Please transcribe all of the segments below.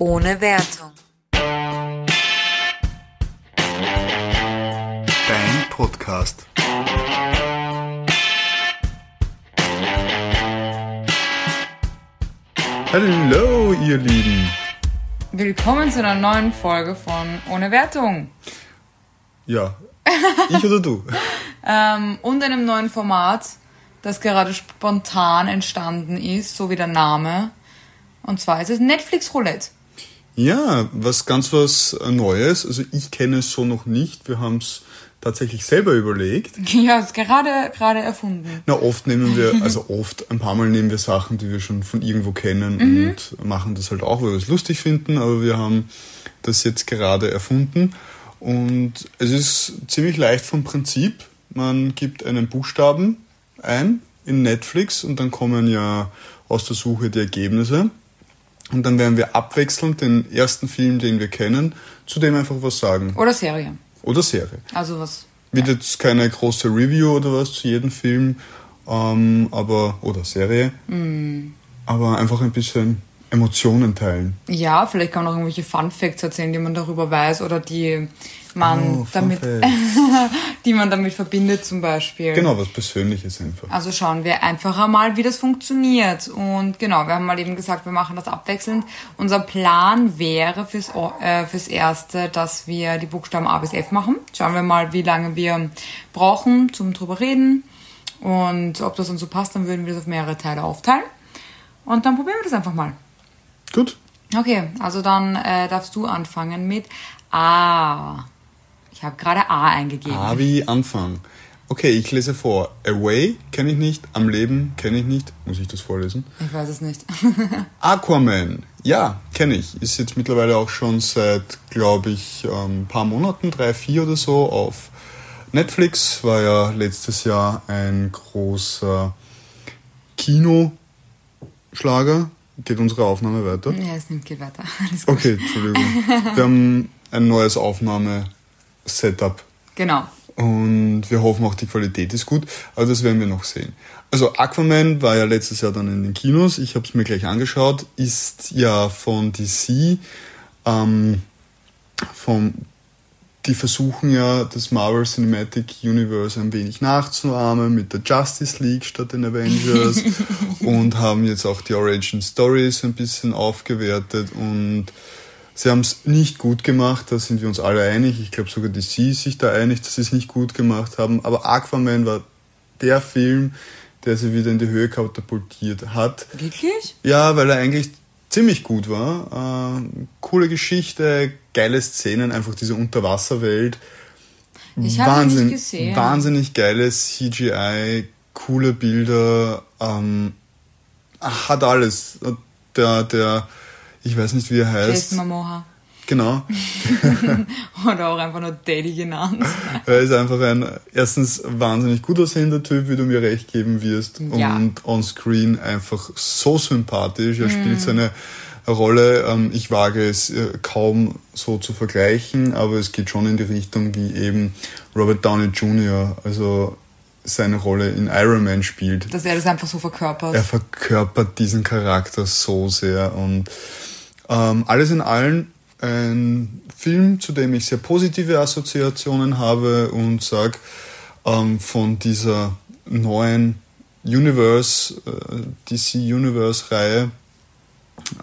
Ohne Wertung. Dein Podcast. Hallo, ihr Lieben. Willkommen zu einer neuen Folge von Ohne Wertung Ja, ich oder du? ähm, und einem neuen Format, das gerade spontan entstanden ist, so wie der Name. Und zwar ist es Netflix Roulette. Ja, was ganz was Neues. Also ich kenne es so noch nicht. Wir haben es tatsächlich selber überlegt. Ja, ist gerade gerade erfunden. Na, oft nehmen wir, also oft, ein paar Mal nehmen wir Sachen, die wir schon von irgendwo kennen und machen das halt auch, weil wir es lustig finden, aber wir haben das jetzt gerade erfunden. Und es ist ziemlich leicht vom Prinzip. Man gibt einen Buchstaben ein in Netflix und dann kommen ja aus der Suche die Ergebnisse. Und dann werden wir abwechselnd den ersten Film, den wir kennen, zu dem einfach was sagen. Oder Serie. Oder Serie. Also was. Wird jetzt keine große Review oder was zu jedem Film, ähm, aber oder Serie, aber einfach ein bisschen Emotionen teilen. Ja, vielleicht kann man auch irgendwelche Fun Facts erzählen, die man darüber weiß oder die man Oh, damit, die man damit verbindet zum Beispiel. Genau, was Persönliches einfach. Also schauen wir einfach einmal, wie das funktioniert. Und genau, wir haben mal eben gesagt, wir machen das abwechselnd. Unser Plan wäre fürs, äh, fürs Erste, dass wir die Buchstaben A bis F machen. Schauen wir mal, wie lange wir brauchen zum drüber reden. Und ob das uns so passt, dann würden wir das auf mehrere Teile aufteilen. Und dann probieren wir das einfach mal. Gut, Okay, also dann äh, darfst du anfangen mit A. Ich habe gerade A eingegeben. A wie Anfang. Okay, ich lese vor. Away kenne ich nicht, am Leben kenne ich nicht. Muss ich das vorlesen? Ich weiß es nicht. Aquaman, ja, kenne ich. Ist jetzt mittlerweile auch schon seit, glaube ich, ein paar Monaten, drei, vier oder so, auf Netflix. War ja letztes Jahr ein großer Kinoschlager. Geht unsere Aufnahme weiter? ja, es nimmt, geht weiter. Okay, Entschuldigung. Wir haben ein neues Aufnahme-Setup Genau. und wir hoffen auch, die Qualität ist gut, aber das werden wir noch sehen. Also Aquaman war ja letztes Jahr dann in den Kinos, ich habe es mir gleich angeschaut, ist ja von DC, ähm, vom, die versuchen ja das Marvel Cinematic Universe ein wenig nachzuahmen mit der Justice League statt den Avengers und haben jetzt auch die Origin Stories ein bisschen aufgewertet und Sie haben es nicht gut gemacht, da sind wir uns alle einig. Ich glaube sogar DC ist sich da einig, dass sie es nicht gut gemacht haben. Aber Aquaman war der Film, der sie wieder in die Höhe katapultiert hat. Wirklich? Ja, weil er eigentlich ziemlich gut war. Äh, coole Geschichte, geile Szenen, einfach diese Unterwasserwelt. Ich habe nicht gesehen. wahnsinnig geiles CGI, coole Bilder, ähm, hat alles. Der, der, ich weiß nicht, wie er heißt. Jason Momoa. Genau. Oder auch einfach nur Daddy genannt. Er ist einfach ein erstens wahnsinnig gut aussehender Typ, wie du mir recht geben wirst. Ja. Und on screen einfach so sympathisch. Er spielt seine Rolle. Ähm, ich wage es äh, kaum so zu vergleichen, aber es geht schon in die Richtung, wie eben Robert Downey Jr. also seine Rolle in Iron Man spielt. Dass er das einfach so verkörpert. Er verkörpert diesen Charakter so sehr und ähm, alles in allem ein Film, zu dem ich sehr positive Assoziationen habe und sage, ähm, von dieser neuen Universe, äh, DC Universe Reihe,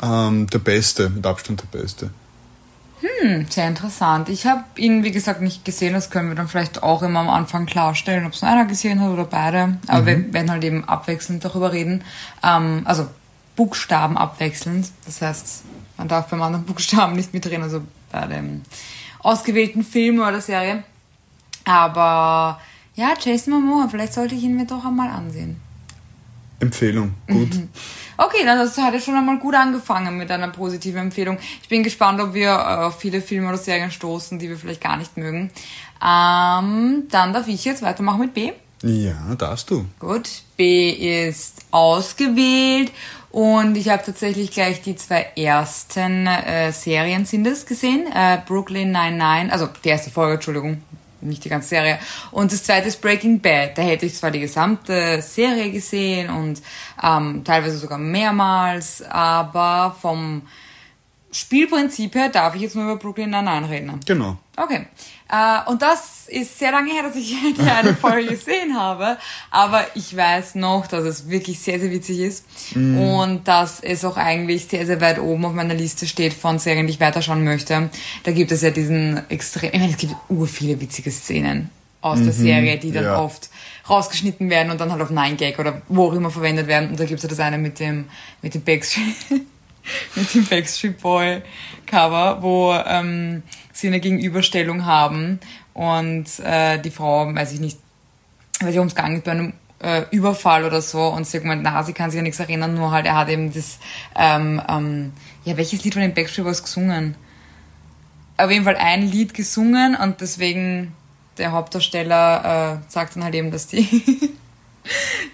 ähm, der beste, mit Abstand der beste. Sehr interessant. Ich habe ihn, wie gesagt, nicht gesehen. Das können wir dann vielleicht auch immer am Anfang klarstellen, ob es nur einer gesehen hat oder beide. Aber wir werden halt eben abwechselnd darüber reden. Ähm, also Buchstaben abwechselnd. Das heißt, man darf beim anderen Buchstaben nicht mitreden, also bei dem ausgewählten Film oder Serie. Aber ja, Jason Momoa, vielleicht sollte ich ihn mir doch einmal ansehen. Empfehlung, gut. Okay, dann das hat ja schon einmal gut angefangen mit einer positiven Empfehlung. Ich bin gespannt, ob wir äh, auf viele Filme oder Serien stoßen, die wir vielleicht gar nicht mögen. Ähm, dann darf ich jetzt weitermachen mit B. Ja, darfst du. Gut, B ist ausgewählt und ich habe tatsächlich gleich die zwei ersten äh, Serien sind es gesehen. Äh, Brooklyn 99, also die erste Folge, Entschuldigung, nicht die ganze Serie. Und das zweite ist Breaking Bad. Da hätte ich zwar die gesamte Serie gesehen und ähm, teilweise sogar mehrmals, aber vom Spielprinzip her darf ich jetzt nur über Brooklyn Nine-Nine reden. Genau. Okay. Äh, und das ist sehr lange her, dass ich die eine Folge gesehen habe. Aber ich weiß noch, dass es wirklich sehr, sehr witzig ist. Mhm. Und dass es auch eigentlich sehr, sehr weit oben auf meiner Liste steht von Serien, die ich weiterschauen möchte. Da gibt es ja diesen extrem, ich meine, es gibt ur viele witzige Szenen aus der Serie, die dann Mhm. ja. oft rausgeschnitten werden und dann halt auf 9gag oder wo auch immer verwendet werden. Und da gibt es ja das eine mit dem, mit dem Backstreet, mit dem Backstreet Boy Cover, wo ähm, sie eine Gegenüberstellung haben und äh, die Frau, weiß ich nicht, weiß ich, ums gegangen ist bei einem äh, Überfall oder so und sie gemeint, na, sie kann sich an nichts erinnern, nur halt, er hat eben das, ähm, ähm, ja, welches Lied von den Backstreet Boys gesungen? Auf jeden Fall ein Lied gesungen und deswegen der Hauptdarsteller äh, sagt dann halt eben, dass die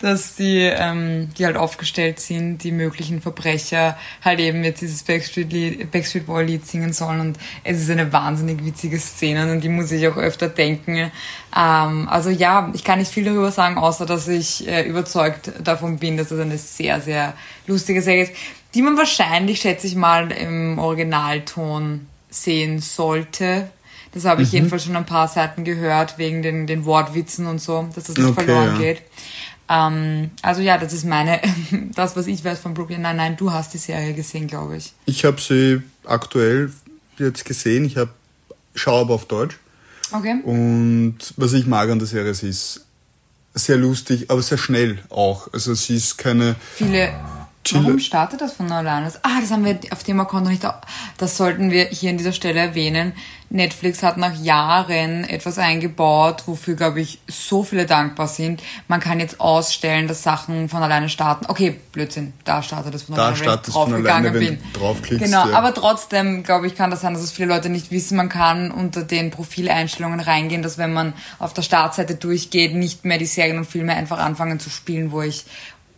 dass die, ähm, die halt aufgestellt sind, die möglichen Verbrecher halt eben jetzt dieses Backstreet, Backstreet Boy Lied singen sollen und es ist eine wahnsinnig witzige Szene und die muss ich auch öfter denken. Ähm, also ja, ich kann nicht viel darüber sagen, außer dass ich äh, überzeugt davon bin, dass es eine sehr, sehr lustige Serie ist, die man wahrscheinlich, schätze ich mal, im Originalton sehen sollte. Das habe ich jedenfalls schon ein paar Seiten gehört, wegen den, den Wortwitzen und so, dass das nicht Okay, verloren ja. geht. Ähm, also ja, das ist meine, das, was ich weiß von Brooklyn. Nein, nein, du hast die Serie gesehen, glaube ich. Ich habe sie aktuell jetzt gesehen. Ich habe schaue aber auf Deutsch. Okay. Und was ich mag an der Serie, sie ist sehr lustig, aber sehr schnell auch. Also sie ist keine. Viele. Chile- Warum startet das von alleine? Ah, das haben wir auf dem Account noch nicht. Das sollten wir hier an dieser Stelle erwähnen. Netflix hat nach Jahren etwas eingebaut, wofür, glaube ich, so viele dankbar sind. Man kann jetzt ausstellen, dass Sachen von alleine starten. Okay, Blödsinn, da startet es von Da alleine, wenn startet ich es von draufgegangen alleine, wenn bin. du draufklickst, Genau, ja. aber trotzdem, glaube ich, kann das sein, dass es viele Leute nicht wissen. Man kann unter den Profileinstellungen reingehen, dass wenn man auf der Startseite durchgeht, nicht mehr die Serien und Filme einfach anfangen zu spielen, wo ich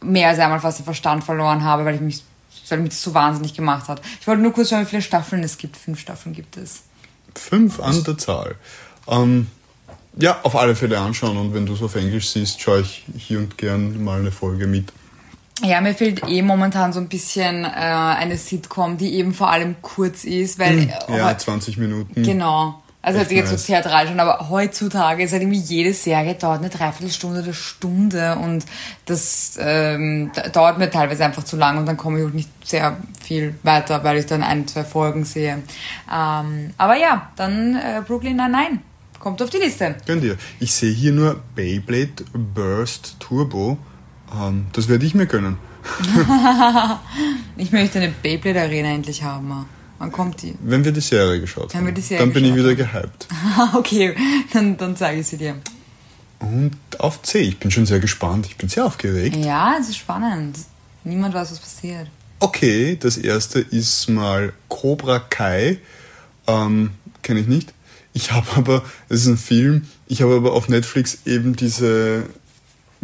mehr als einmal fast den Verstand verloren habe, weil ich mich, weil mich das so wahnsinnig gemacht hat. Ich wollte nur kurz schauen, wie viele Staffeln es gibt. Fünf Staffeln gibt es. Fünf an der Zahl. Ähm, ja, auf alle Fälle anschauen und wenn du es auf Englisch siehst, schaue ich hier und gern mal eine Folge mit. Ja, mir fehlt eh momentan so ein bisschen äh, eine Sitcom, die eben vor allem kurz ist, weil äh, Ja, 20 Minuten. Genau. Also Echt jetzt jetzt nice. so theatral schon, aber heutzutage ist halt irgendwie jede Serie dauert eine Dreiviertelstunde oder Stunde und das ähm, da- dauert mir teilweise einfach zu lang und dann komme ich auch nicht sehr viel weiter, weil ich dann ein, zwei Folgen sehe. Ähm, aber ja, dann äh, Brooklyn Nine-Nine kommt auf die Liste. Gönn dir. Ich sehe hier nur Beyblade Burst Turbo. Ähm, das werde ich mir gönnen. Ich möchte eine Beyblade Arena endlich haben. Wann kommt die? Wenn wir die Serie geschaut Wenn haben. wir die Serie dann bin ich wieder gehypt. okay, dann, dann zeige ich sie dir. Und auf C. Ich bin schon sehr gespannt. Ich bin sehr aufgeregt. Ja, es ist spannend. Niemand weiß, was passiert. Okay, das erste ist mal Cobra Kai. Ähm, Kenne ich nicht. Ich habe aber, es ist ein Film, ich habe aber auf Netflix eben diese,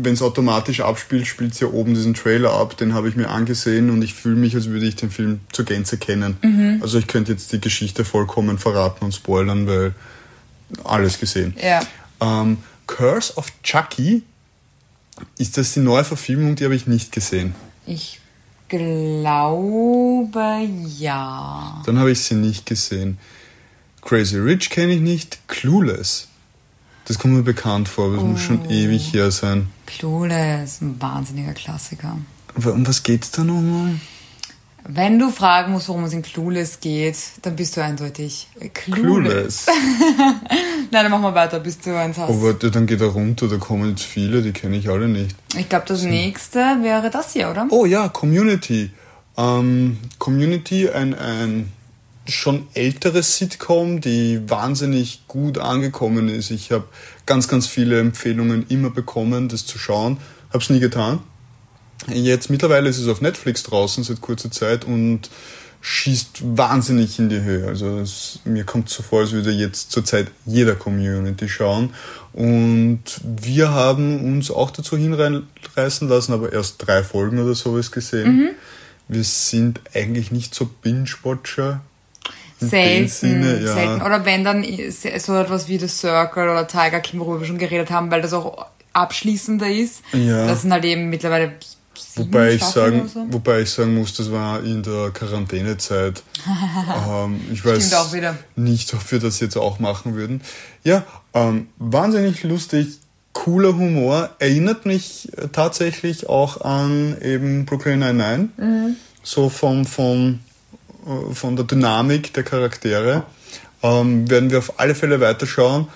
wenn es automatisch abspielt, spielt es ja oben diesen Trailer ab, den habe ich mir angesehen und ich fühle mich, als würde ich den Film zur Gänze kennen. Also ich könnte jetzt die Geschichte vollkommen verraten und spoilern, weil alles gesehen. Ja. Ähm, Curse of Chucky, ist das die neue Verfilmung, die habe ich nicht gesehen. Ich glaube ja. Dann habe ich sie nicht gesehen. Crazy Rich kenne ich nicht. Clueless. Das kommt mir bekannt vor, aber es muss schon ewig her sein. Clueless, ein wahnsinniger Klassiker. Aber Um was geht's da nochmal? Wenn du fragen musst, worum es in Clueless geht, dann bist du eindeutig Clueless. Clueless. Nein, dann machen wir weiter, bis du eins hast. Oh, warte, dann geht er runter, da kommen jetzt viele, die kenne ich alle nicht. Ich glaube, das nächste wäre das hier, oder? Oh ja, Community. Ähm, Community, ein, ein schon älteres Sitcom, die wahnsinnig gut angekommen ist. Ich habe ganz, ganz viele Empfehlungen immer bekommen, das zu schauen. Habe es nie getan. Jetzt mittlerweile ist es auf Netflix draußen seit kurzer Zeit und schießt wahnsinnig in die Höhe. Also es, mir kommt so vor, als würde jetzt zurzeit jeder Community schauen. Und wir haben uns auch dazu hinreißen lassen, aber erst drei Folgen oder sowas gesehen. Wir sind eigentlich nicht so Binge-Watcher. Selten, Sinne, ja. selten. Oder wenn dann so etwas wie The Circle oder Tiger King, worüber wir schon geredet haben, weil das auch abschließender ist. Ja. Das sind halt eben mittlerweile Wobei ich, sagen, so. wobei ich sagen muss, das war in der Quarantänezeit. ähm, ich weiß nicht, ob wir das jetzt auch machen würden. Ja, ähm, wahnsinnig lustig, cooler Humor. Erinnert mich tatsächlich auch an eben Brooklyn Nine-Nine. Mhm. So vom, vom, äh, von der Dynamik der Charaktere. Ähm, werden wir auf alle Fälle weiterschauen.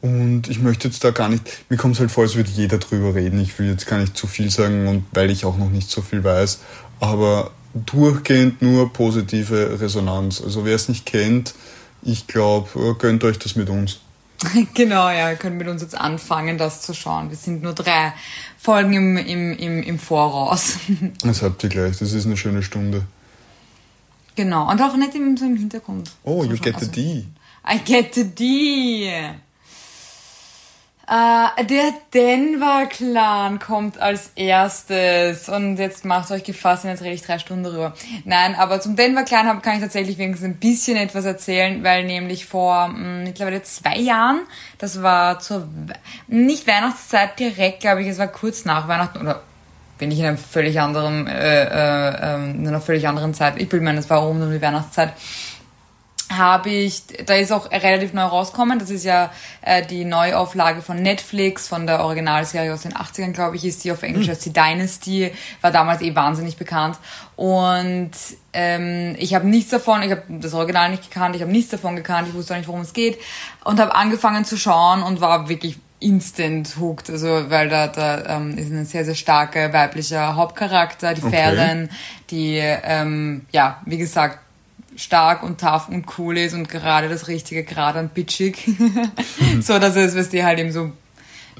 Und ich möchte jetzt da gar nicht, mir kommt es halt vor, als würde jeder drüber reden. Ich will jetzt gar nicht zu viel sagen und weil ich auch noch nicht so viel weiß. Aber durchgehend nur positive Resonanz. Also wer es nicht kennt, ich glaube, gönnt euch das mit uns. Genau, ja, ihr könnt mit uns jetzt anfangen, das zu schauen. Wir sind nur drei Folgen im, im, im, im Voraus. Das habt ihr gleich, das ist eine schöne Stunde. Genau, und auch nicht im, so im Hintergrund. Oh, you get the also, D. I get the D. Äh, der Denver-Clan kommt als erstes. Und jetzt macht euch gefasst, und jetzt rede ich drei Stunden darüber. Nein, aber zum Denver-Clan kann ich tatsächlich wenigstens ein bisschen etwas erzählen, weil nämlich vor mh, hm, mittlerweile zwei Jahren, das war zur, nicht Weihnachtszeit direkt, glaube ich, es war kurz nach Weihnachten oder bin ich in einem völlig anderen, äh, äh, ähm, in einer völlig anderen Zeit. Ich bin mir, es war um die Weihnachtszeit habe ich, da ist auch relativ neu rausgekommen, das ist ja äh, die Neuauflage von Netflix, von der Originalserie aus den 80ern, glaube ich, ist die auf Englisch mhm. als die Dynasty, war damals eh wahnsinnig bekannt. Und ähm, ich habe nichts davon, ich habe das Original nicht gekannt, ich habe nichts davon gekannt, ich wusste auch nicht, worum es geht und habe angefangen zu schauen und war wirklich instant hooked, also weil da, da ähm, ist ein sehr, sehr starker weiblicher Hauptcharakter, die okay. die, ähm, ja, wie gesagt, stark und tough und cool ist und gerade das richtige Grad an bitchig. so, dass es, was die halt eben so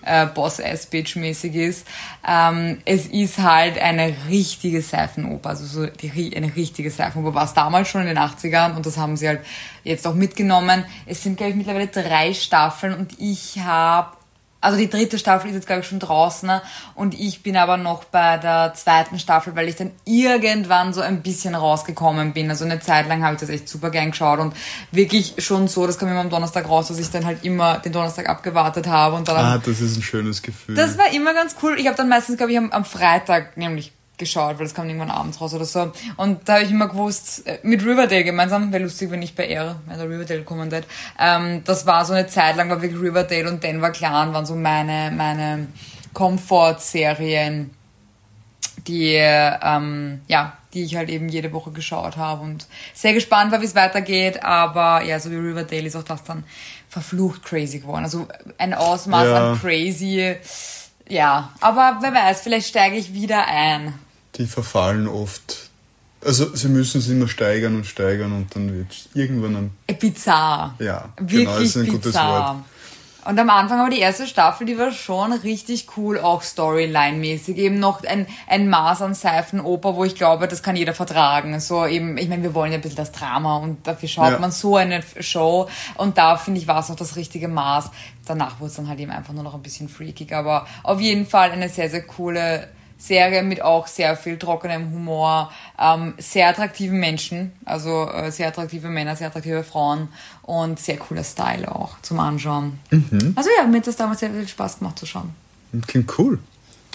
äh, Boss-Ass-Bitch-mäßig ist. Ähm, es ist halt eine richtige Seifenoper, also so die, eine richtige Seifenoper. War es damals schon in den 80ern und das haben sie halt jetzt auch mitgenommen. Es sind, glaube ich, mittlerweile drei Staffeln und ich habe also die dritte Staffel ist jetzt, glaube ich, schon draußen ne? und ich bin aber noch bei der zweiten Staffel, weil ich dann irgendwann so ein bisschen rausgekommen bin. Also eine Zeit lang habe ich das echt super gern geschaut und wirklich schon so, das kam immer am Donnerstag raus, dass ich dann halt immer den Donnerstag abgewartet habe. Und dann ah, das ist ein schönes Gefühl. Das war immer ganz cool. Ich habe dann meistens, glaube ich, am, am Freitag nämlich geschaut, weil das kam irgendwann abends raus oder so. Und da habe ich immer gewusst, äh, mit Riverdale gemeinsam, wäre lustig, wenn ich bei wenn der Riverdale kommen wird. Ähm, das war so eine Zeit lang, war wirklich Riverdale und Denver Clan waren so meine, meine Comfort-Serien, die, ähm, ja, die ich halt eben jede Woche geschaut habe und sehr gespannt war, wie es weitergeht, aber ja, so wie Riverdale ist auch das dann verflucht crazy geworden. Also ein Ausmaß ja. an crazy, ja, aber wer weiß, vielleicht steige ich wieder ein die verfallen oft. Also sie müssen es immer steigern und steigern und dann wird es irgendwann ein... Bizarr. Ja, Wirklich genau, ist ein bizarr. gutes Wort. Und am Anfang aber die erste Staffel, die war schon richtig cool, auch Storyline-mäßig. Eben noch ein, ein Maß an Seifenoper, wo ich glaube, das kann jeder vertragen. So eben, ich meine, wir wollen ja ein bisschen das Drama und dafür schaut ja. man so eine Show. Und da, finde ich, war es noch das richtige Maß. Danach wurde es dann halt eben einfach nur noch ein bisschen freakig. Aber auf jeden Fall eine sehr, sehr coole Serie mit auch sehr viel trockenem Humor, ähm, sehr attraktiven Menschen, also äh, sehr attraktive Männer, sehr attraktive Frauen und sehr cooler Style auch zum Anschauen. Mhm. Also ja, mir hat das damals sehr viel Spaß gemacht zu schauen. Klingt cool.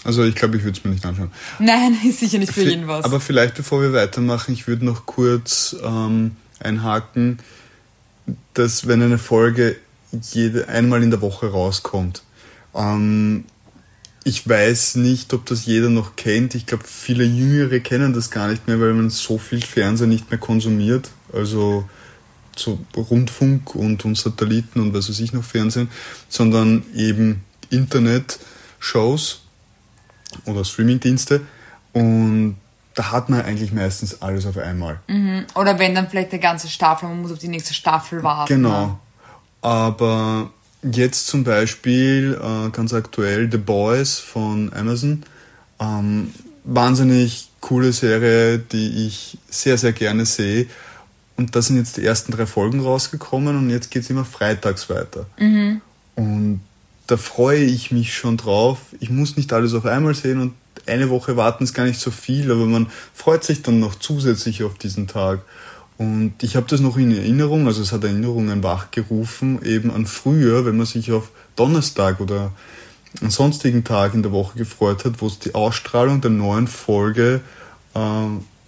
Also ich glaube, ich würde es mir nicht anschauen. Nein, ist sicher nicht für v jeden was. Aber vielleicht bevor wir weitermachen, ich würde noch kurz ähm, einhaken, dass wenn eine Folge jede einmal in der Woche rauskommt, ähm, ich weiß nicht, ob das jeder noch kennt. Ich glaube, viele Jüngere kennen das gar nicht mehr, weil man so viel Fernsehen nicht mehr konsumiert. Also so Rundfunk und, und Satelliten und was weiß ich noch Fernsehen, sondern eben Internet-Shows oder Streamingdienste. Und da hat man eigentlich meistens alles auf einmal. Mhm. Oder wenn dann vielleicht eine ganze Staffel, man muss auf die nächste Staffel warten. Genau. Ne? Aber Jetzt zum Beispiel äh, ganz aktuell The Boys von Amazon. Ähm, wahnsinnig coole Serie, die ich sehr, sehr gerne sehe. Und da sind jetzt die ersten drei Folgen rausgekommen und jetzt geht es immer freitags weiter. Mhm. Und da freue ich mich schon drauf. Ich muss nicht alles auf einmal sehen und eine Woche warten ist gar nicht so viel, aber man freut sich dann noch zusätzlich auf diesen Tag. Und ich habe das noch in Erinnerung, also es hat Erinnerungen wachgerufen, eben an früher, wenn man sich auf Donnerstag oder einen sonstigen Tag in der Woche gefreut hat, wo es die Ausstrahlung der neuen Folge äh,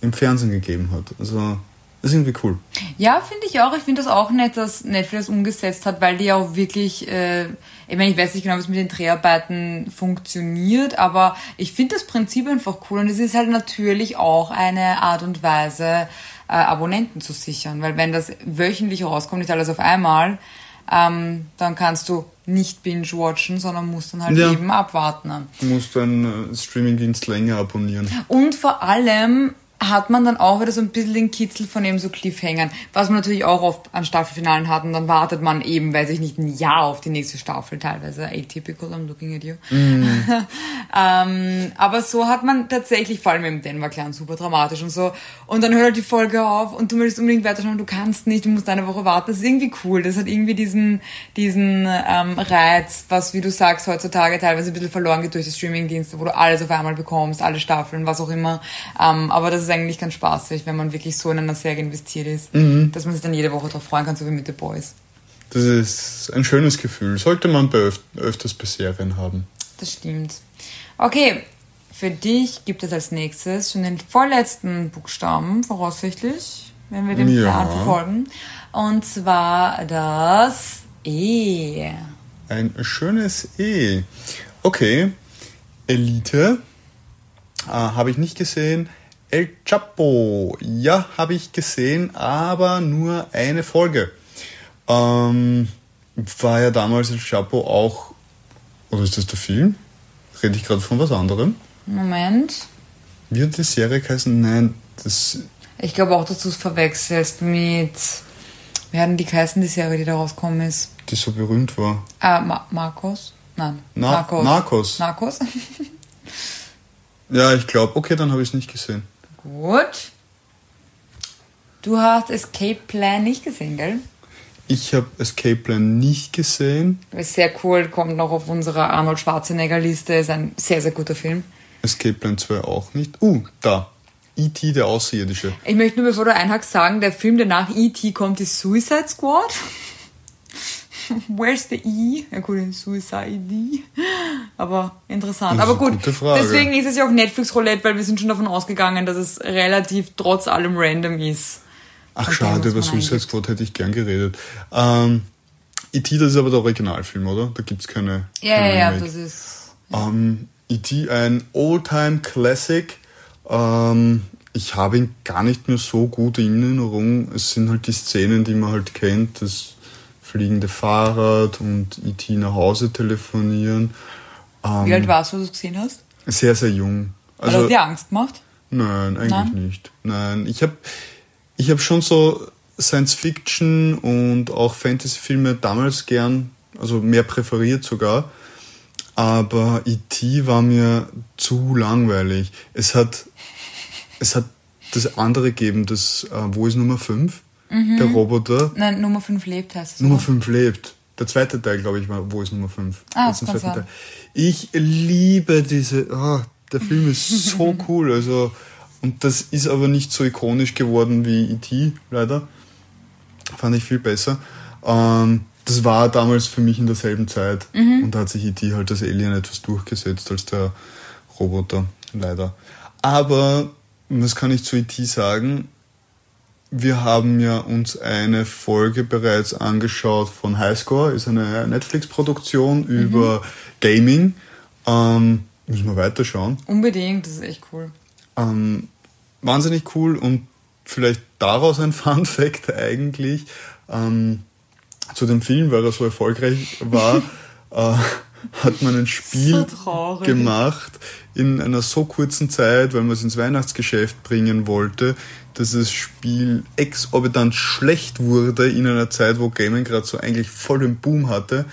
im Fernsehen gegeben hat. Also das ist irgendwie cool. Ja, finde ich auch. Ich finde das auch nett, dass Netflix das umgesetzt hat, weil die ja auch wirklich, äh, ich meine, ich weiß nicht genau, es mit den Dreharbeiten funktioniert, aber ich finde das Prinzip einfach cool und es ist halt natürlich auch eine Art und Weise, äh, Abonnenten zu sichern, weil wenn das wöchentlich rauskommt, nicht alles auf einmal, ähm, dann kannst du nicht binge-watchen, sondern musst dann halt Ja. eben abwarten. Du musst deinen äh, Streamingdienst länger abonnieren. Und vor allem hat man dann auch wieder so ein bisschen den Kitzel von eben so Cliffhangern, was man natürlich auch oft an Staffelfinalen hat und dann wartet man eben, weiß ich nicht, ein Jahr auf die nächste Staffel, teilweise atypical, I'm looking at you. ähm, aber so hat man tatsächlich, vor allem im Denver Clan, super dramatisch und so. Und dann hört halt die Folge auf und du möchtest unbedingt weiterschauen, du kannst nicht, du musst eine Woche warten. Das ist irgendwie cool. Das hat irgendwie diesen, diesen ähm, Reiz, was, wie du sagst, heutzutage teilweise ein bisschen verloren geht durch die Streamingdienste, wo du alles auf einmal bekommst, alle Staffeln, was auch immer. Ähm, aber das ist eigentlich ganz spaßig, wenn man wirklich so in einer Serie investiert ist, dass man sich dann jede Woche darauf freuen kann, so wie mit The Boys. Das ist ein schönes Gefühl. Sollte man bei öf öfters bei Serien haben. Das stimmt. Okay, für dich gibt es als nächstes schon den vorletzten Buchstaben, voraussichtlich, wenn wir den Ja. Plan verfolgen. Und zwar das E. Ein schönes E. Okay. Elite. Äh, habe ich nicht gesehen. El Chapo. Ja, habe ich gesehen, aber nur eine Folge. Ähm, war ja damals El Chapo auch. Oder ist das der Film? Rede ich gerade von was anderem? Moment. Hat die Serie geheißen? Nein, das. Ich glaube auch, dass du es verwechselst mit. Wie denn die geheißen, die Serie, die da rausgekommen ist? die so berühmt war. Ah, Ma Marcos? Nein. Na- Narcos. Narcos. Narcos. Ja, ich glaube, okay, dann habe ich es nicht gesehen. Gut. Du hast Escape Plan nicht gesehen, gell? Ich habe Escape Plan nicht gesehen. Ist sehr cool, kommt noch auf unserer Arnold Schwarzenegger Liste, ist ein sehr, sehr guter Film. Escape Plan 2 auch nicht. Uh, da. E.T. der Außerirdische. Ich möchte nur, bevor du einhackst, sagen, der Film, der nach E.T. kommt, ist Suicide Squad. Where's the E? Ja gut, in Suicide. Aber interessant. Aber gut, gute Frage. deswegen ist es ja auch Netflix Roulette, weil wir sind schon davon ausgegangen, dass es relativ trotz allem random ist. Ach, schade, über Suicide. Squad hätte ich gern geredet. Ähm, E.T., das ist aber der Originalfilm, oder? Da gibt's keine. Ja, keine ja, ja, Remake. das ist. Ähm, E.T. ein Oldtime Classic. Ähm, ich habe ihn gar nicht mehr so gut in Erinnerung. Es sind halt die Szenen, die man halt kennt, das fliegende Fahrrad und E.T. nach Hause telefonieren. Wie alt warst du, als du es gesehen hast? Sehr, sehr jung. Hat Also, er dir Angst gemacht? Nein, eigentlich Nein? nicht. Nein, ich habe ich hab schon so Science-Fiction und auch Fantasy-Filme damals gern, also mehr präferiert sogar. Aber E.T. war mir zu langweilig. Es hat, es hat das andere gegeben, das äh, Wo ist Nummer 5? Der Roboter. Nein, Nummer 5 lebt heißt es. Nummer oder? 5 lebt. Der zweite Teil, glaube ich, war Wo ist Nummer 5? Ah, das kann sein. Teil. Ich liebe diese. ah, der Film ist so cool. Also, und das ist aber nicht so ikonisch geworden wie E.T., leider. Fand ich viel besser. Ähm, das war damals für mich in derselben Zeit. Mhm. Und da hat sich E.T. halt als Alien etwas durchgesetzt als der Roboter, leider. Aber, was kann ich zu E.T. sagen? Wir haben ja uns eine Folge bereits angeschaut von Highscore, ist eine Netflix-Produktion über Gaming. Ähm, müssen wir weiterschauen. Unbedingt, das ist echt cool. Ähm, wahnsinnig cool und vielleicht daraus ein Fun Fact eigentlich. Ähm, zu dem Film, weil er so erfolgreich war, äh, hat man ein Spiel So gemacht in einer so kurzen Zeit, weil man es ins Weihnachtsgeschäft bringen wollte, dass das Spiel exorbitant schlecht wurde in einer Zeit, wo Gaming gerade so eigentlich voll den Boom hatte,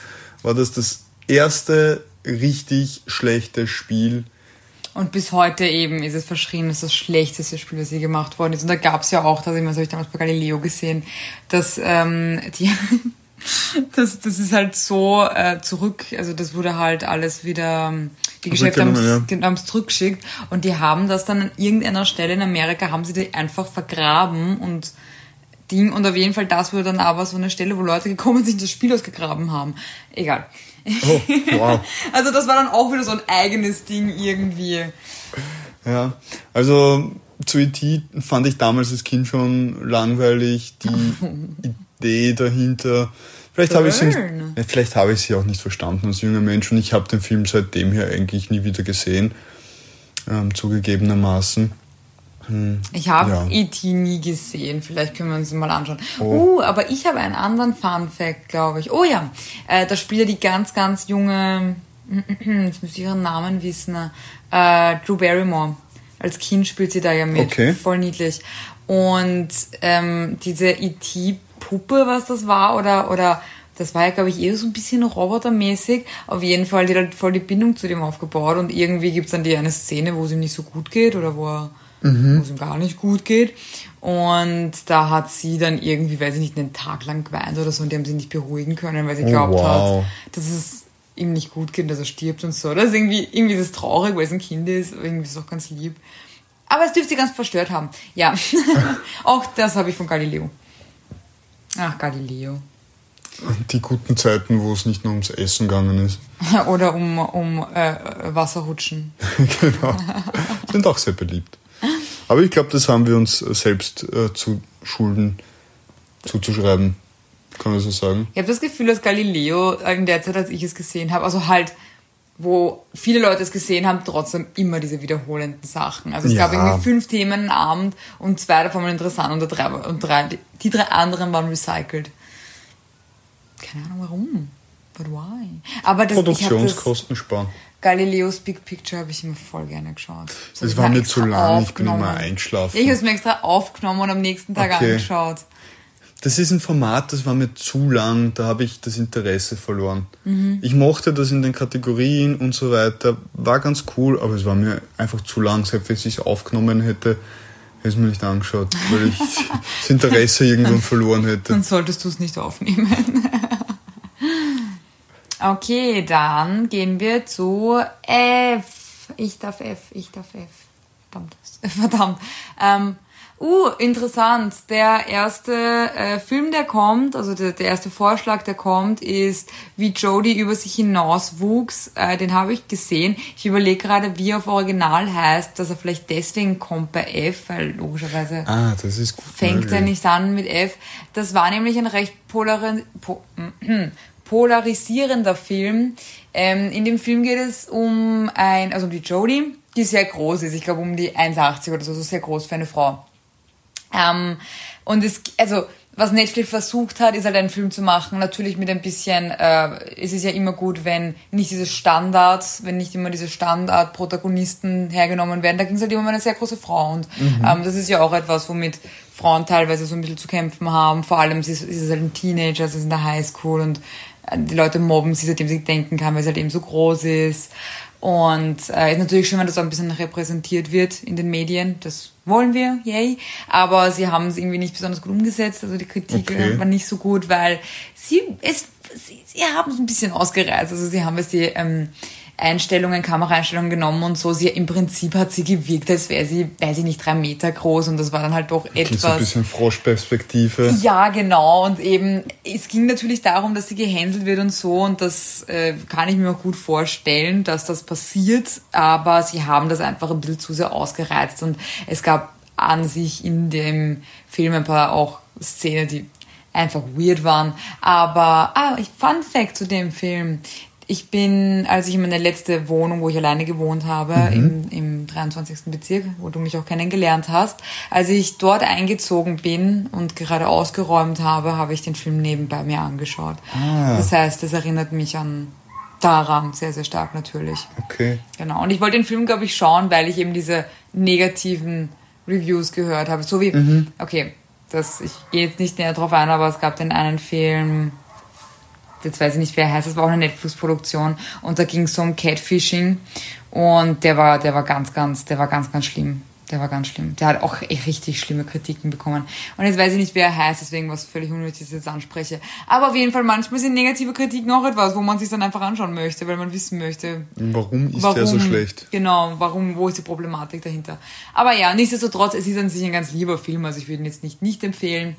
war das das erste richtig schlechte Spiel Und bis heute eben ist es verschrien, das ist das schlechteste Spiel, das je gemacht worden ist. Und da gab es ja auch, das habe ich damals bei Galileo gesehen, dass ähm, die das, das ist halt so äh, zurück, also das wurde halt alles wieder, ähm, die Geschäfte haben es zurückgeschickt und die haben das dann an irgendeiner Stelle in Amerika, haben sie die einfach vergraben und Ding und auf jeden Fall das wurde dann aber so eine Stelle, wo Leute gekommen sind, das Spiel ausgegraben haben. Egal. Oh, wow. also das war dann auch wieder so ein eigenes Ding irgendwie. Ja, also zu E.T. fand ich damals als Kind schon langweilig. Die Idee dahinter. Vielleicht habe ich sie, vielleicht habe ich sie auch nicht verstanden als junger Mensch und ich habe den Film seitdem her eigentlich nie wieder gesehen, ähm, zugegebenermaßen. Hm, Ich habe Ja. E.T. nie gesehen. Vielleicht können wir uns mal anschauen. Oh. Uh, aber ich habe einen anderen Fun Fact, glaube ich. Oh ja, äh, da spielt ja die ganz, ganz junge, jetzt müsste ich ihren Namen wissen, äh, Drew Barrymore. Als Kind spielt sie da ja mit. Okay. Voll niedlich. Und ähm, diese E.T.-Puppe, was das war, oder, oder das war ja, glaube ich, eher so ein bisschen robotermäßig. Auf jeden Fall, die hat voll die Bindung zu dem aufgebaut und irgendwie gibt's dann die eine Szene, wo es ihm nicht so gut geht oder wo, er, wo es ihm gar nicht gut geht. Und da hat sie dann irgendwie, weiß ich nicht, einen Tag lang geweint oder so und die haben sie nicht beruhigen können, weil sie Oh, glaubt wow. hat, dass es ihm nicht gut geht, dass er stirbt und so. Das ist irgendwie, irgendwie ist es traurig, weil es ein Kind ist, aber irgendwie ist es auch ganz lieb. Aber es dürfte sie ganz verstört haben. Ja. auch das habe ich von Galileo. Ach, Galileo. Die guten Zeiten, wo es nicht nur ums Essen gegangen ist. Oder um, um äh, Wasserrutschen. genau. Sind auch sehr beliebt. Aber ich glaube, das haben wir uns selbst äh, zu Schulden zuzuschreiben. Kann man so sagen. Ich habe das Gefühl, dass Galileo in der Zeit, als ich es gesehen habe, also halt, wo viele Leute es gesehen haben, trotzdem immer diese wiederholenden Sachen. Also es Ja. gab irgendwie fünf Themen am Abend und zwei davon waren interessant und, drei, und drei, die drei anderen waren recycelt. Keine Ahnung warum. But why? Aber das, das Produktionskosten sparen. Galileos Big Picture habe ich immer voll gerne geschaut. Das hab ich war mir zu lang, ich bin immer. Ja, ich habe es mir extra aufgenommen und am nächsten Tag Okay. angeschaut. Das ist ein Format, das war mir zu lang, da habe ich das Interesse verloren. Mhm. Ich mochte das in den Kategorien und so weiter, war ganz cool, aber es war mir einfach zu lang. Selbst wenn ich es aufgenommen hätte, hätte ich es mir nicht angeschaut, weil ich das Interesse irgendwann verloren hätte. Dann solltest du es nicht aufnehmen. okay, dann gehen wir zu F. Ich darf F, ich darf F. Verdammt. Verdammt. Ähm, uh, interessant. Der erste äh, Film, der kommt, also der, der erste Vorschlag, der kommt, ist, wie Jodie über sich hinaus wuchs. Äh, den habe ich gesehen. Ich überlege gerade, wie er auf Original heißt, dass er vielleicht deswegen kommt bei F, weil logischerweise Ah, fängt er möglich. nicht an mit F. Das war nämlich ein recht polari po polarisierender Film. Ähm, in dem Film geht es um ein, also um die Jodie, die sehr groß ist. Ich glaube um die 1,80 oder so, so sehr groß für eine Frau. Ähm, und es, also, was Netflix versucht hat, ist halt einen Film zu machen. Natürlich mit ein bisschen, äh, es ist ja immer gut, wenn nicht diese Standards, wenn nicht immer diese Standard-Protagonisten hergenommen werden. Da ging es halt immer um eine sehr große Frau. Und ähm, das ist ja auch etwas, womit Frauen teilweise so ein bisschen zu kämpfen haben. Vor allem sie ist, ist es halt ein Teenager, sie ist in der Highschool und äh, die Leute mobben sie, seitdem sie denken kann, weil sie halt eben so groß ist. Und äh, ist natürlich schön, wenn das auch ein bisschen repräsentiert wird in den Medien. Das wollen wir, yay. Aber sie haben es irgendwie nicht besonders gut umgesetzt. Also die Kritik Okay. war nicht so gut, weil sie es sie, sie haben es ein bisschen ausgereizt. Also sie haben es die ähm, Einstellungen, Kameraeinstellungen genommen und so. Sie im Prinzip hat sie gewirkt, als wäre sie, weiß ich nicht, drei Meter groß und das war dann halt doch Klingt so ein etwas. bisschen Froschperspektive. Ja, genau. Und eben, es ging natürlich darum, dass sie gehänselt wird und so. Und das äh, kann ich mir auch gut vorstellen, dass das passiert. Aber sie haben das einfach ein bisschen zu sehr ausgereizt. Und es gab an sich in dem Film ein paar auch Szenen, die einfach weird waren. Aber, ah, Fun Fact zu dem Film. Ich bin, als ich in meine letzte Wohnung, wo ich alleine gewohnt habe, im, im 23. Bezirk, wo du mich auch kennengelernt hast, als ich dort eingezogen bin und gerade ausgeräumt habe, habe ich den Film nebenbei mir angeschaut. Ah. Das heißt, das erinnert mich an daran sehr, sehr stark natürlich. Okay. Genau. Und ich wollte den Film, glaube ich, schauen, weil ich eben diese negativen Reviews gehört habe. So wie, okay, das, ich gehe jetzt nicht näher drauf ein, aber es gab den einen Film, jetzt weiß ich nicht, wer er heißt, es war auch eine Netflix-Produktion und da ging es so um Catfishing und der war, der war ganz, ganz, der war ganz, ganz schlimm. Der war ganz schlimm. Der hat auch echt richtig schlimme Kritiken bekommen. Und jetzt weiß ich nicht, wer er heißt, deswegen was völlig unnötig, dass ich jetzt anspreche. Aber auf jeden Fall, manchmal sind negative Kritiken auch etwas, wo man sich dann einfach anschauen möchte, weil man wissen möchte, Warum ist der so schlecht? Genau, warum, wo ist die Problematik dahinter? Aber ja, nichtsdestotrotz, es ist an sich ein ganz lieber Film, also ich würde ihn jetzt nicht nicht empfehlen.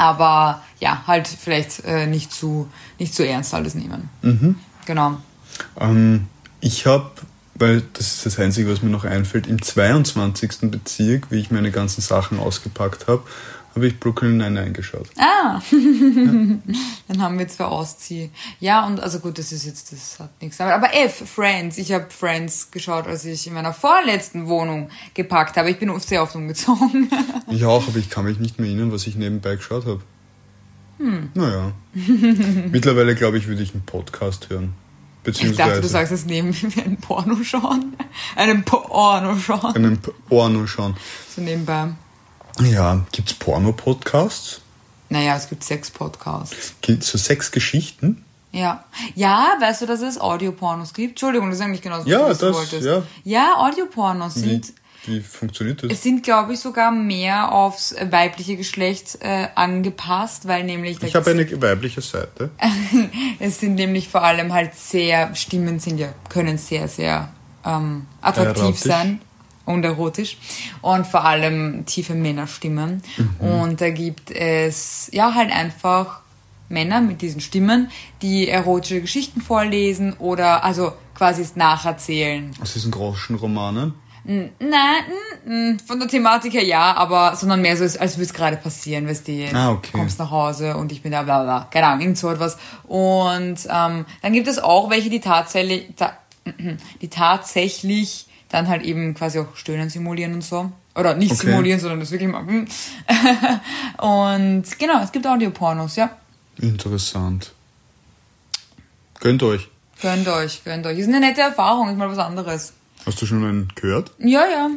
Aber ja, halt vielleicht äh, nicht, zu, nicht zu ernst alles nehmen. Genau. Ähm, ich habe, weil das ist das Einzige, was mir noch einfällt, im 22. Bezirk, wie ich meine ganzen Sachen ausgepackt habe, habe ich Brooklyn Nine-Nine geschaut. Ah, dann haben wir zwei Auszieh. Ja, und also gut, das ist jetzt, das hat nichts. Aber, aber F, Friends. Ich habe Friends geschaut, als ich in meiner vorletzten Wohnung gepackt habe. Ich bin oft sehr oft umgezogen. Ich auch, aber ich kann mich nicht mehr erinnern, was ich nebenbei geschaut habe. Hm. Naja. Mittlerweile, glaube ich, würde ich einen Podcast hören. Ich dachte, du sagst es neben wie ein Porno schauen. Einen Porno schauen. einen Porno schauen. So nebenbei. Ja, gibt es Porno-Podcasts? Naja, es gibt sechs Podcasts. Gibt so sechs Geschichten? Ja. Ja, weißt du, dass es Audiopornos gibt? Entschuldigung, das ist eigentlich genau das, was Ja, du wissen das, wolltest. ja. Ja, Audiopornos Wie, sind wie funktioniert das? Es sind, glaube ich, sogar mehr aufs weibliche Geschlecht äh, angepasst, weil nämlich Ich habe eine weibliche Seite. es sind nämlich vor allem halt sehr Stimmen sind ja können sehr sehr ähm, attraktiv Erotisch. sein und erotisch und vor allem tiefe Männerstimmen und da gibt es ja halt einfach Männer mit diesen Stimmen, die erotische Geschichten vorlesen oder also quasi es nacherzählen. Aus diesen groschen Romanen. Nein, von der Thematik her ja, aber sondern mehr so, als, als würde es gerade passieren, weißt du, Ah, okay. kommst nach Hause und ich bin da, bla bla, keine Ahnung, irgend so etwas. Und ähm, dann gibt es auch welche, die tatsächlich, ta die tatsächlich dann halt eben quasi auch Stöhnen simulieren und so. Oder nicht Okay. simulieren, sondern das wirklich machen. und genau, es gibt Audiopornos, ja. Interessant. Gönnt euch. Gönnt euch, gönnt euch. Ist eine nette Erfahrung, ist mal was anderes. Hast du schon einen gehört? Ja, ja.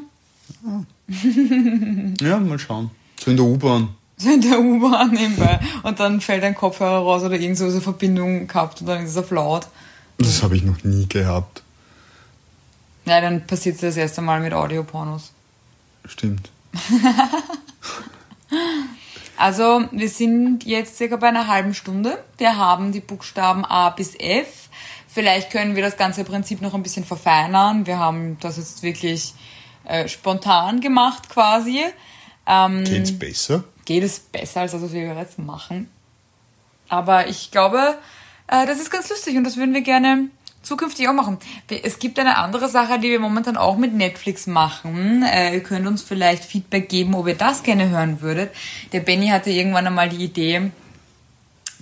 Ja, mal schauen. So in der U-Bahn. so in der U-Bahn nebenbei und dann fällt ein Kopfhörer raus oder irgend so eine Verbindung gehabt und dann ist es auf laut. Das habe ich noch nie gehabt. Ja, dann passiert es das erste Mal mit Audiopornos. Stimmt. Also, wir sind jetzt circa bei einer halben Stunde. Wir haben die Buchstaben A bis F. Vielleicht können wir das ganze Prinzip noch ein bisschen verfeinern. Wir haben das jetzt wirklich äh, spontan gemacht quasi. Ähm, Geht's besser? geht es besser als das, was wir jetzt machen. Aber ich glaube, äh, das ist ganz lustig und das würden wir gerne zukünftig auch machen. Es gibt eine andere Sache, die wir momentan auch mit Netflix machen. Äh, ihr könnt uns vielleicht Feedback geben, ob ihr das gerne hören würdet. Der Benny hatte irgendwann einmal die Idee,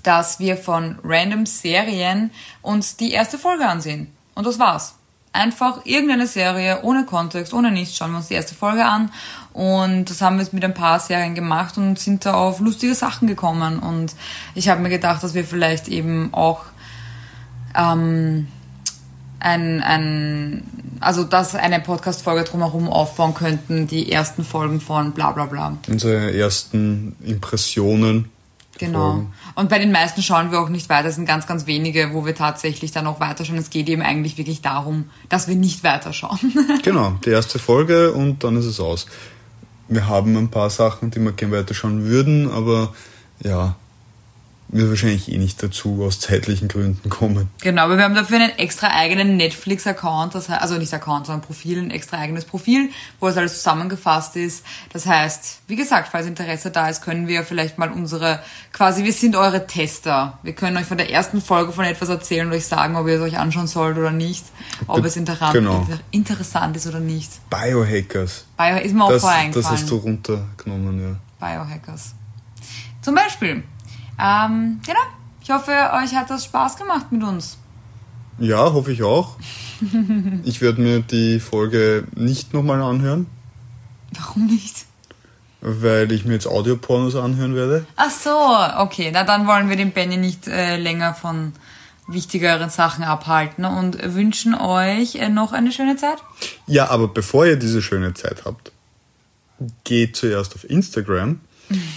dass wir von random Serien uns die erste Folge ansehen. Und das war's. Einfach irgendeine Serie, ohne Kontext, ohne nichts, schauen wir uns die erste Folge an. Und das haben wir jetzt mit ein paar Serien gemacht und sind da auf lustige Sachen gekommen. Und ich habe mir gedacht, dass wir vielleicht eben auch ähm, ein, ein, also dass eine Podcast-Folge drumherum aufbauen könnten, die ersten Folgen von bla bla bla. Unsere ersten Impressionen. Genau. Folgen. Und bei den meisten schauen wir auch nicht weiter. Es sind ganz, ganz wenige, wo wir tatsächlich dann auch weiterschauen. Es geht eben eigentlich wirklich darum, dass wir nicht weiterschauen. Genau, die erste Folge und dann ist es aus. Wir haben ein paar Sachen, die wir gerne weiterschauen würden, aber ja, wir wahrscheinlich eh nicht dazu aus zeitlichen Gründen kommen. genau, aber wir haben dafür einen extra eigenen Netflix-Account, das heißt, also nicht Account, sondern Profil, ein extra eigenes Profil, wo es alles zusammengefasst ist. Das heißt, wie gesagt, falls Interesse da ist, können wir vielleicht mal unsere, quasi, wir sind eure Tester. Wir können euch von der ersten Folge von etwas erzählen und euch sagen, ob ihr es euch anschauen sollt oder nicht, ob es interessant, Genau. inter, interessant ist oder nicht. Biohackers. Bio ist mir auch Das, das hast du runtergenommen, ja. Biohackers. Zum Beispiel. Ähm, genau. Ich hoffe, euch hat das Spaß gemacht mit uns. Ja, hoffe ich auch. Ich werde mir die Folge nicht nochmal anhören, Warum nicht? weil ich mir jetzt Audiopornos anhören werde. Ach so, okay. Na, dann wollen wir den Benny nicht äh, länger von wichtigeren Sachen abhalten und wünschen euch äh, noch eine schöne Zeit. Ja, aber bevor ihr diese schöne Zeit habt, geht zuerst auf Instagram.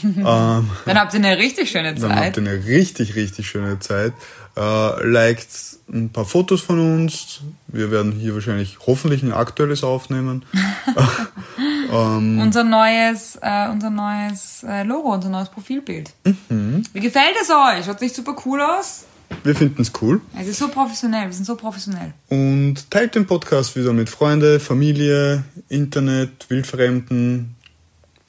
Ähm, Dann habt ihr eine richtig schöne Dann habt Zeit. ihr eine richtig, richtig schöne Zeit. Äh, liked ein paar Fotos von uns. Wir werden hier wahrscheinlich hoffentlich ein aktuelles aufnehmen. Unser neues, äh, unser neues äh, Logo, unser neues Profilbild. Mhm. Wie gefällt es euch? Schaut nicht super cool aus? Wir finden es cool. Es ist so professionell, wir sind so professionell. Und teilt den Podcast wieder mit Freunde, Familie, Internet, Wildfremden,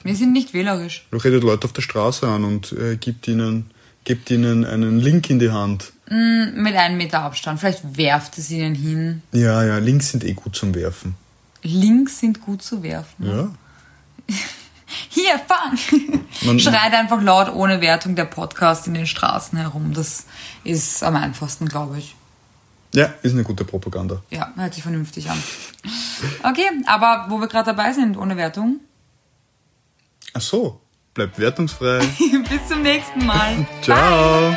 Wir sind nicht wählerisch. Du redet Leute auf der Straße an und äh, gibt, ihnen, gibt ihnen einen Link in die Hand. Mm, mit einem Meter Abstand. Vielleicht werft es ihnen hin. Ja, ja, Links sind eh gut zum Werfen. Links sind gut zu werfen. Ja. Hier, fang! Man- Schreit einfach laut ohne Wertung der Podcast in den Straßen herum. Das ist am einfachsten, glaube ich. Ja, ist eine gute Propaganda. Ja, hört sich vernünftig an. Okay, aber wo wir gerade dabei sind, ohne Wertung. Ach so, bleibt wertungsfrei. Bis zum nächsten Mal. Ciao.